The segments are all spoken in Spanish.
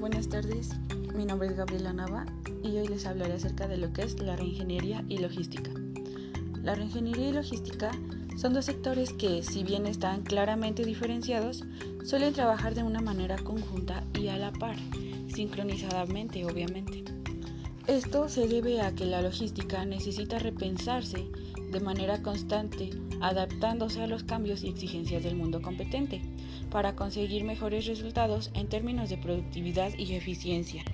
buenas tardes. Mi nombre es Gabriela Nava y hoy les hablaré acerca de lo que es la reingeniería y logística. La reingeniería y logística son dos sectores que, si bien están claramente diferenciados, suelen trabajar de una manera conjunta y a la par, sincronizadamente obviamente. Esto se debe a que la logística necesita repensarse de manera constante, adaptándose a los cambios y exigencias del mundo competente, para conseguir mejores resultados en términos de productividad y eficiencia.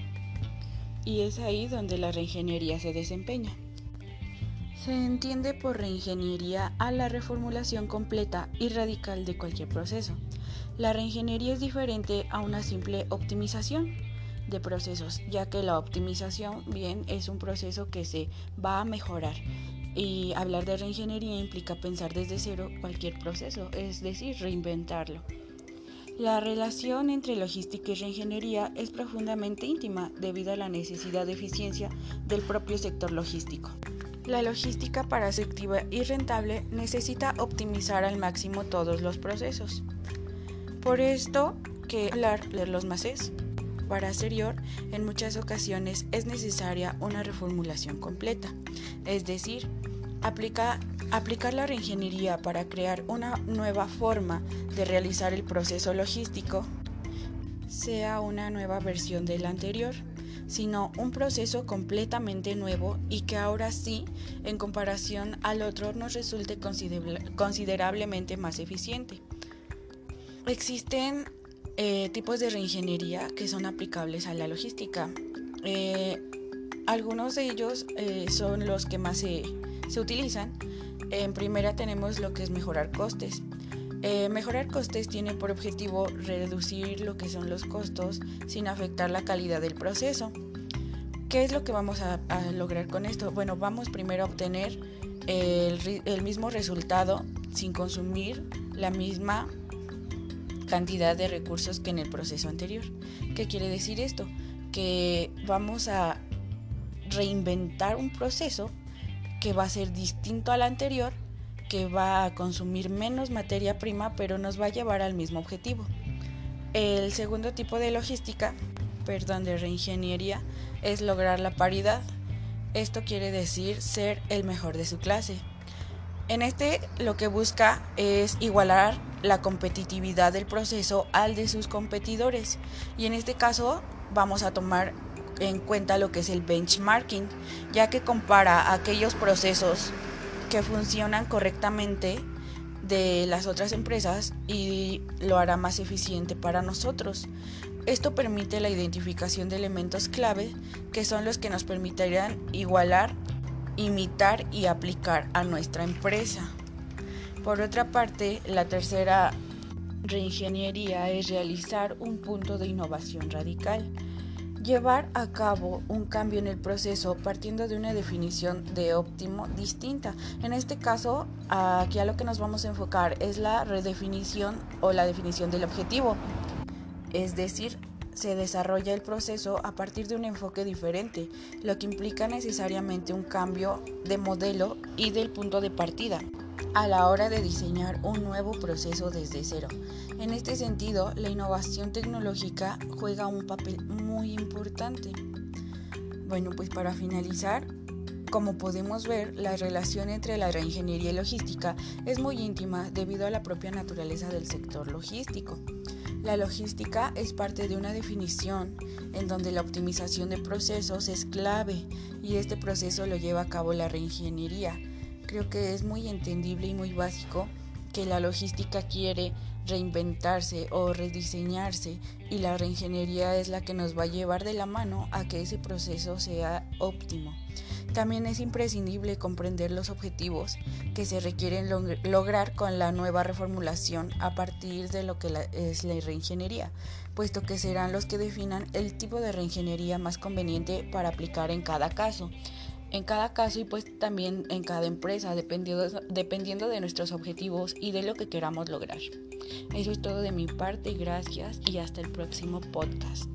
Y es ahí donde la reingeniería se desempeña. Se entiende por reingeniería a la reformulación completa y radical de cualquier proceso. La reingeniería es diferente a una simple optimización de procesos, ya que la optimización bien es un proceso que se va a mejorar y hablar de reingeniería implica pensar desde cero cualquier proceso, es decir, reinventarlo. La relación entre logística y reingeniería es profundamente íntima debido a la necesidad de eficiencia del propio sector logístico. La logística para ser activa y rentable necesita optimizar al máximo todos los procesos. Por esto que hablar de los MACES para Serior, en muchas ocasiones es necesaria una reformulación completa, es decir, aplicar la reingeniería para crear una nueva forma de realizar el proceso logístico sea una nueva versión del anterior, sino un proceso completamente nuevo y que ahora sí, en comparación al otro, nos resulte considerablemente más eficiente. Existen eh, tipos de reingeniería que son aplicables a la logística. Eh, algunos de ellos eh, son los que más se, se, utilizan. En primera tenemos lo que es mejorar costes. mejorar costes tiene por objetivo reducir lo que son los costos sin afectar la calidad del proceso. ¿Qué es lo que vamos a, lograr con esto? Bueno, vamos primero a obtener el, el mismo resultado sin consumir la misma cantidad de recursos que en el proceso anterior. ¿Qué quiere decir esto? Que vamos a reinventar un proceso que va a ser distinto al anterior, que va a consumir menos materia prima, pero nos va a llevar al mismo objetivo. El segundo tipo de logística, perdón, de reingeniería, es lograr la paridad. Esto quiere decir ser el mejor de su clase. En este lo que busca es igualar la competitividad del proceso al de sus competidores y en este caso vamos a tomar en cuenta lo que es el benchmarking, ya que compara aquellos procesos que funcionan correctamente de las otras empresas y lo hará más eficiente para nosotros. Esto permite la identificación de elementos clave que son los que nos permitirán igualar imitar y aplicar a nuestra empresa. Por otra parte, la tercera reingeniería es realizar un punto de innovación radical. Llevar a cabo un cambio en el proceso partiendo de una definición de óptimo distinta. En este caso, aquí a lo que nos vamos a enfocar es la redefinición o la definición del objetivo. Es decir, se desarrolla el proceso a partir de un enfoque diferente, lo que implica necesariamente un cambio de modelo y del punto de partida a la hora de diseñar un nuevo proceso desde cero. En este sentido, la innovación tecnológica juega un papel muy importante. Bueno, pues para finalizar, como podemos ver, la relación entre la reingeniería y logística es muy íntima debido a la propia naturaleza del sector logístico. La logística es parte de una definición en donde la optimización de procesos es clave y este proceso lo lleva a cabo la reingeniería. Creo que es muy entendible y muy básico que la logística quiere reinventarse o rediseñarse y la reingeniería es la que nos va a llevar de la mano a que ese proceso sea óptimo. También es imprescindible comprender los objetivos que se requieren lograr con la nueva reformulación a partir de lo que es la reingeniería, puesto que serán los que definan el tipo de reingeniería más conveniente para aplicar en cada caso en cada caso y pues también en cada empresa, dependiendo, dependiendo de nuestros objetivos y de lo que queramos lograr. Eso es todo de mi parte, gracias y hasta el próximo podcast.